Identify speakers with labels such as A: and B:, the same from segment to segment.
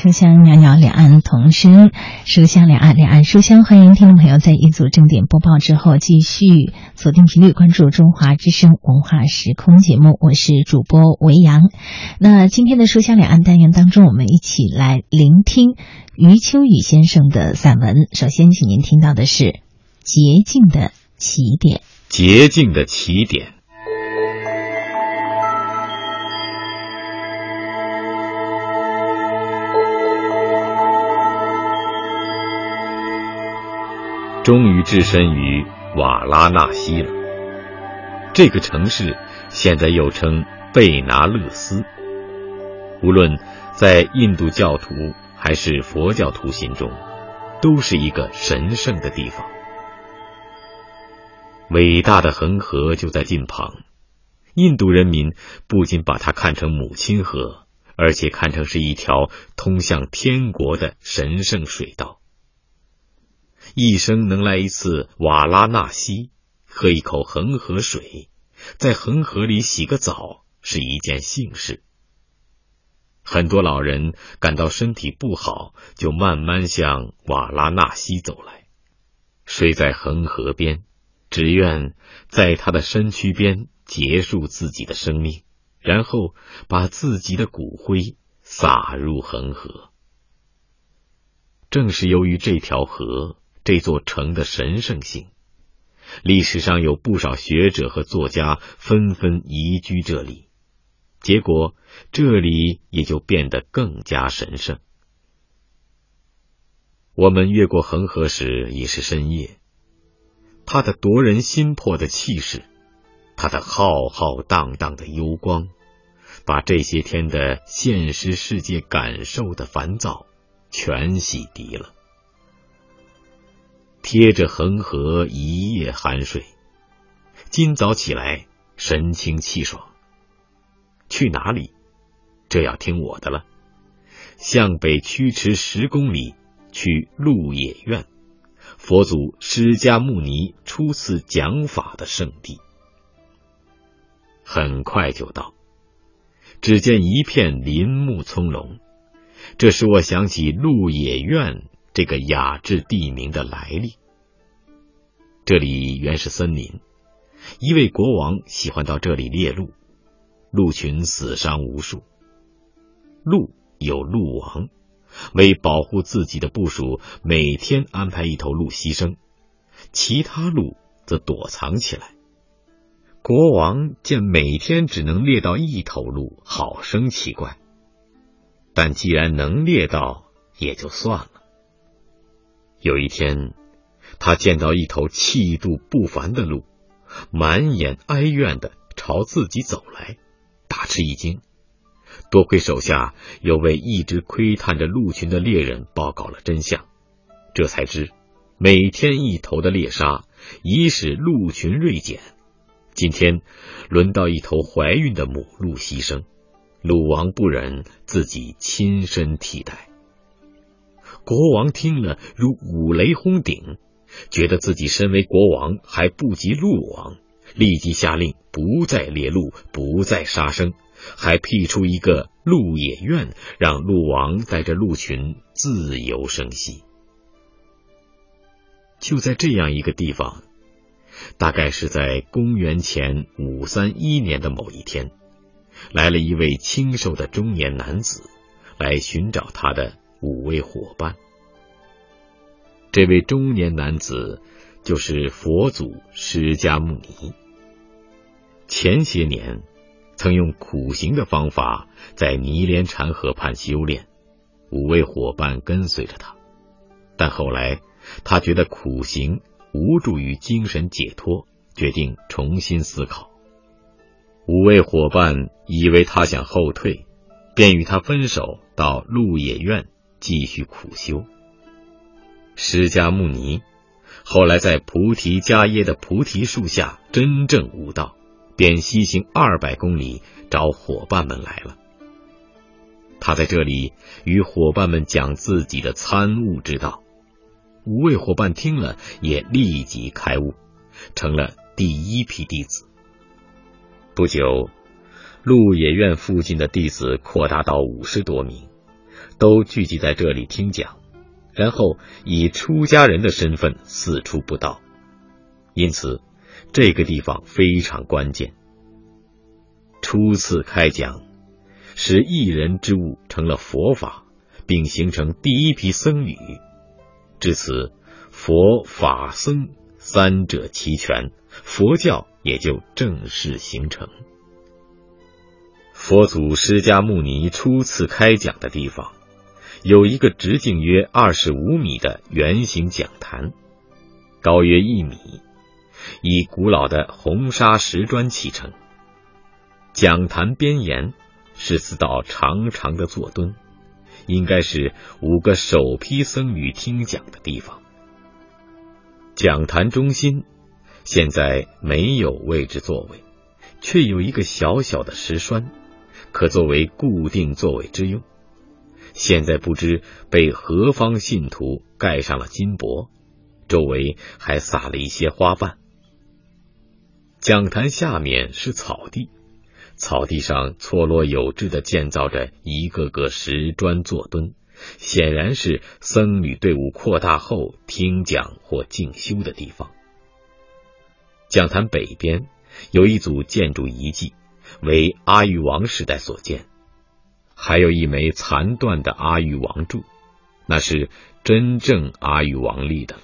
A: 书香袅袅，两岸同声。书香两岸，两岸书香。欢迎听众朋友在一组正点播报之后，继续锁定频率关注中华之声文化时空节目。我是主播维扬。那今天的书香两岸单元当中，我们一起来聆听余秋雨先生的散文。首先，请您听到的是《洁净的起点》。
B: 洁净的起点。终于置身于瓦拉纳西了。这个城市现在又称贝拿勒斯。无论在印度教徒还是佛教徒心中，都是一个神圣的地方。伟大的恒河就在近旁，印度人民不仅把它看成母亲河，而且看成是一条通向天国的神圣水道。一生能来一次瓦拉纳西，喝一口恒河水，在恒河里洗个澡是一件幸事。很多老人感到身体不好，就慢慢向瓦拉纳西走来，睡在恒河边，只愿在他的身躯边结束自己的生命，然后把自己的骨灰撒入恒河。正是由于这条河。这座城的神圣性，历史上有不少学者和作家纷纷移居这里，结果这里也就变得更加神圣。我们越过恒河时已是深夜，它的夺人心魄的气势，它的浩浩荡荡的幽光，把这些天的现实世界感受的烦躁全洗涤了。贴着恒河一夜酣睡，今早起来神清气爽。去哪里？这要听我的了。向北驱驰十公里，去鹿野苑，佛祖释迦牟尼初次讲法的圣地。很快就到，只见一片林木葱茏，这使我想起鹿野苑。这个雅致地名的来历，这里原是森林。一位国王喜欢到这里猎鹿，鹿群死伤无数。鹿有鹿王，为保护自己的部属，每天安排一头鹿牺牲，其他鹿则躲藏起来。国王见每天只能猎到一头鹿，好生奇怪。但既然能猎到，也就算了。有一天，他见到一头气度不凡的鹿，满眼哀怨的朝自己走来，大吃一惊。多亏手下有位一直窥探着鹿群的猎人报告了真相，这才知每天一头的猎杀已使鹿群锐减。今天轮到一头怀孕的母鹿牺牲，鹿王不忍自己亲身替代。国王听了，如五雷轰顶，觉得自己身为国王还不及鹿王，立即下令不再猎鹿，不再杀生，还辟出一个鹿野苑，让鹿王带着鹿群自由生息。就在这样一个地方，大概是在公元前五三一年的某一天，来了一位清瘦的中年男子，来寻找他的。五位伙伴，这位中年男子就是佛祖释迦牟尼。前些年，曾用苦行的方法在尼连禅河畔修炼，五位伙伴跟随着他。但后来，他觉得苦行无助于精神解脱，决定重新思考。五位伙伴以为他想后退，便与他分手，到鹿野苑。继续苦修。释迦牟尼后来在菩提迦耶的菩提树下真正悟道，便西行二百公里找伙伴们来了。他在这里与伙伴们讲自己的参悟之道，五位伙伴听了也立即开悟，成了第一批弟子。不久，鹿野苑附近的弟子扩大到五十多名。都聚集在这里听讲，然后以出家人的身份四处布道，因此这个地方非常关键。初次开讲，使一人之物成了佛法，并形成第一批僧侣。至此，佛法僧三者齐全，佛教也就正式形成。佛祖释迦牟尼初次开讲的地方，有一个直径约二十五米的圆形讲坛，高约一米，以古老的红砂石砖砌成。讲坛边沿是四道长长的坐墩，应该是五个首批僧侣听讲的地方。讲坛中心现在没有位置座位，却有一个小小的石栓，可作为固定座位之用。现在不知被何方信徒盖上了金箔，周围还撒了一些花瓣。讲坛下面是草地。草地上错落有致的建造着一个个石砖坐墩，显然是僧侣队伍扩大后听讲或静修的地方。讲坛北边有一组建筑遗迹，为阿育王时代所建，还有一枚残断的阿育王柱，那是真正阿育王立的了，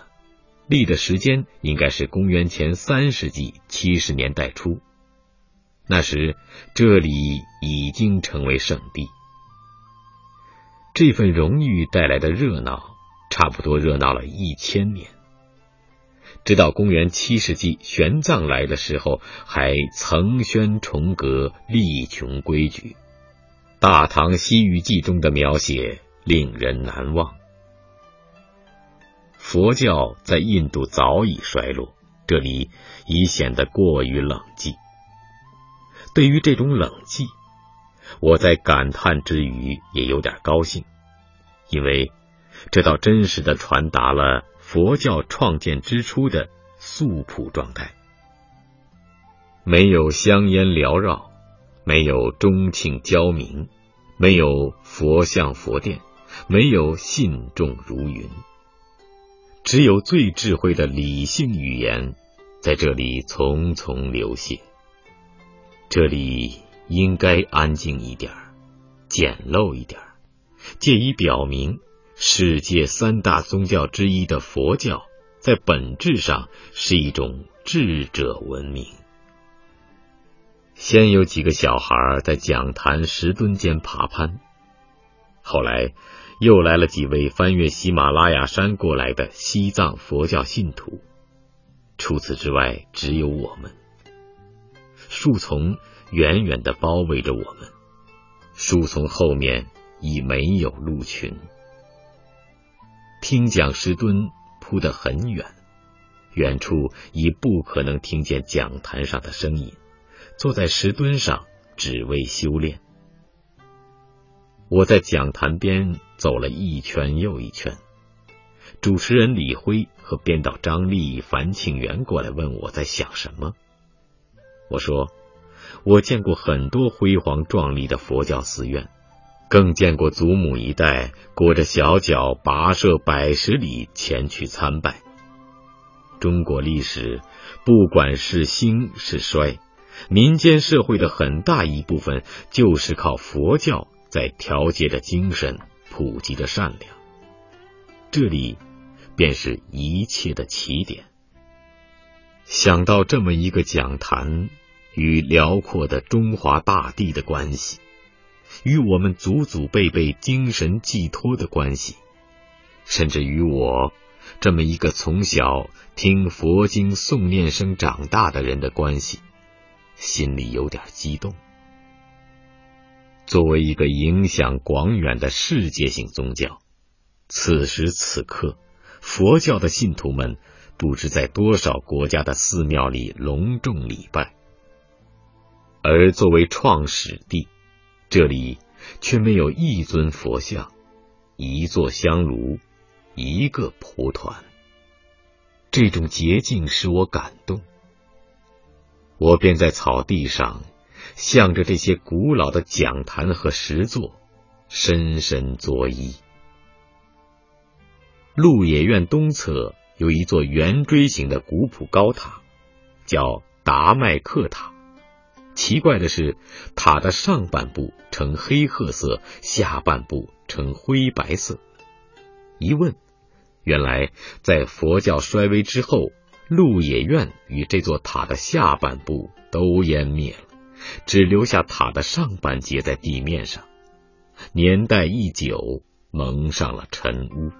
B: 立的时间应该是公元前三世纪七十年代初。那时，这里已经成为圣地。这份荣誉带来的热闹，差不多热闹了一千年。直到公元七世纪玄奘来的时候，还层轩重阁，立穷规矩。《大唐西域记》中的描写令人难忘。佛教在印度早已衰落，这里已显得过于冷寂。对于这种冷寂，我在感叹之余也有点高兴，因为这倒真实的传达了佛教创建之初的素朴状态：没有香烟缭绕，没有钟磬交鸣，没有佛像佛殿，没有信众如云，只有最智慧的理性语言在这里匆匆流泻。这里应该安静一点简陋一点借以表明世界三大宗教之一的佛教，在本质上是一种智者文明。先有几个小孩在讲坛石墩间爬攀，后来又来了几位翻越喜马拉雅山过来的西藏佛教信徒。除此之外，只有我们。树丛远远的包围着我们，树丛后面已没有鹿群。听讲石墩铺得很远，远处已不可能听见讲坛上的声音。坐在石墩上，只为修炼。我在讲坛边走了一圈又一圈，主持人李辉和编导张丽、樊庆元过来问我在想什么。我说，我见过很多辉煌壮丽的佛教寺院，更见过祖母一代裹着小脚跋涉百十里前去参拜。中国历史，不管是兴是衰，民间社会的很大一部分就是靠佛教在调节着精神，普及着善良。这里，便是一切的起点。想到这么一个讲坛与辽阔的中华大地的关系，与我们祖祖辈辈精神寄托的关系，甚至与我这么一个从小听佛经诵念声长大的人的关系，心里有点激动。作为一个影响广远的世界性宗教，此时此刻，佛教的信徒们。不知在多少国家的寺庙里隆重礼拜，而作为创始地，这里却没有一尊佛像，一座香炉，一个蒲团。这种洁净使我感动，我便在草地上，向着这些古老的讲坛和石座，深深作揖。鹿野苑东侧有一座圆锥形的古朴高塔，叫达麦克塔。奇怪的是，塔的上半部呈黑褐色，下半部呈灰白色。一问，原来在佛教衰微之后，鹿野苑与这座塔的下半部都湮灭了，只留下塔的上半截在地面上。年代一久，蒙上了尘污。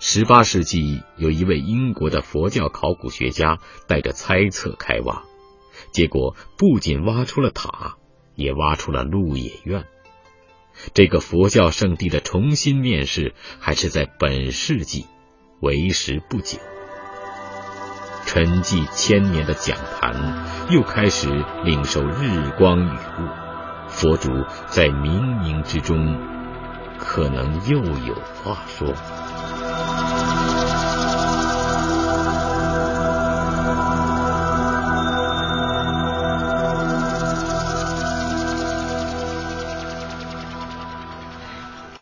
B: 十八世纪，有一位英国的佛教考古学家带着猜测开挖。结果不仅挖出了塔，也挖出了鹿野苑。这个佛教圣地的重新面世，还是在本世纪，为时不久。沉寂千年的讲坛又开始领受日光雨雾，佛祖在冥冥之中，可能又有话说。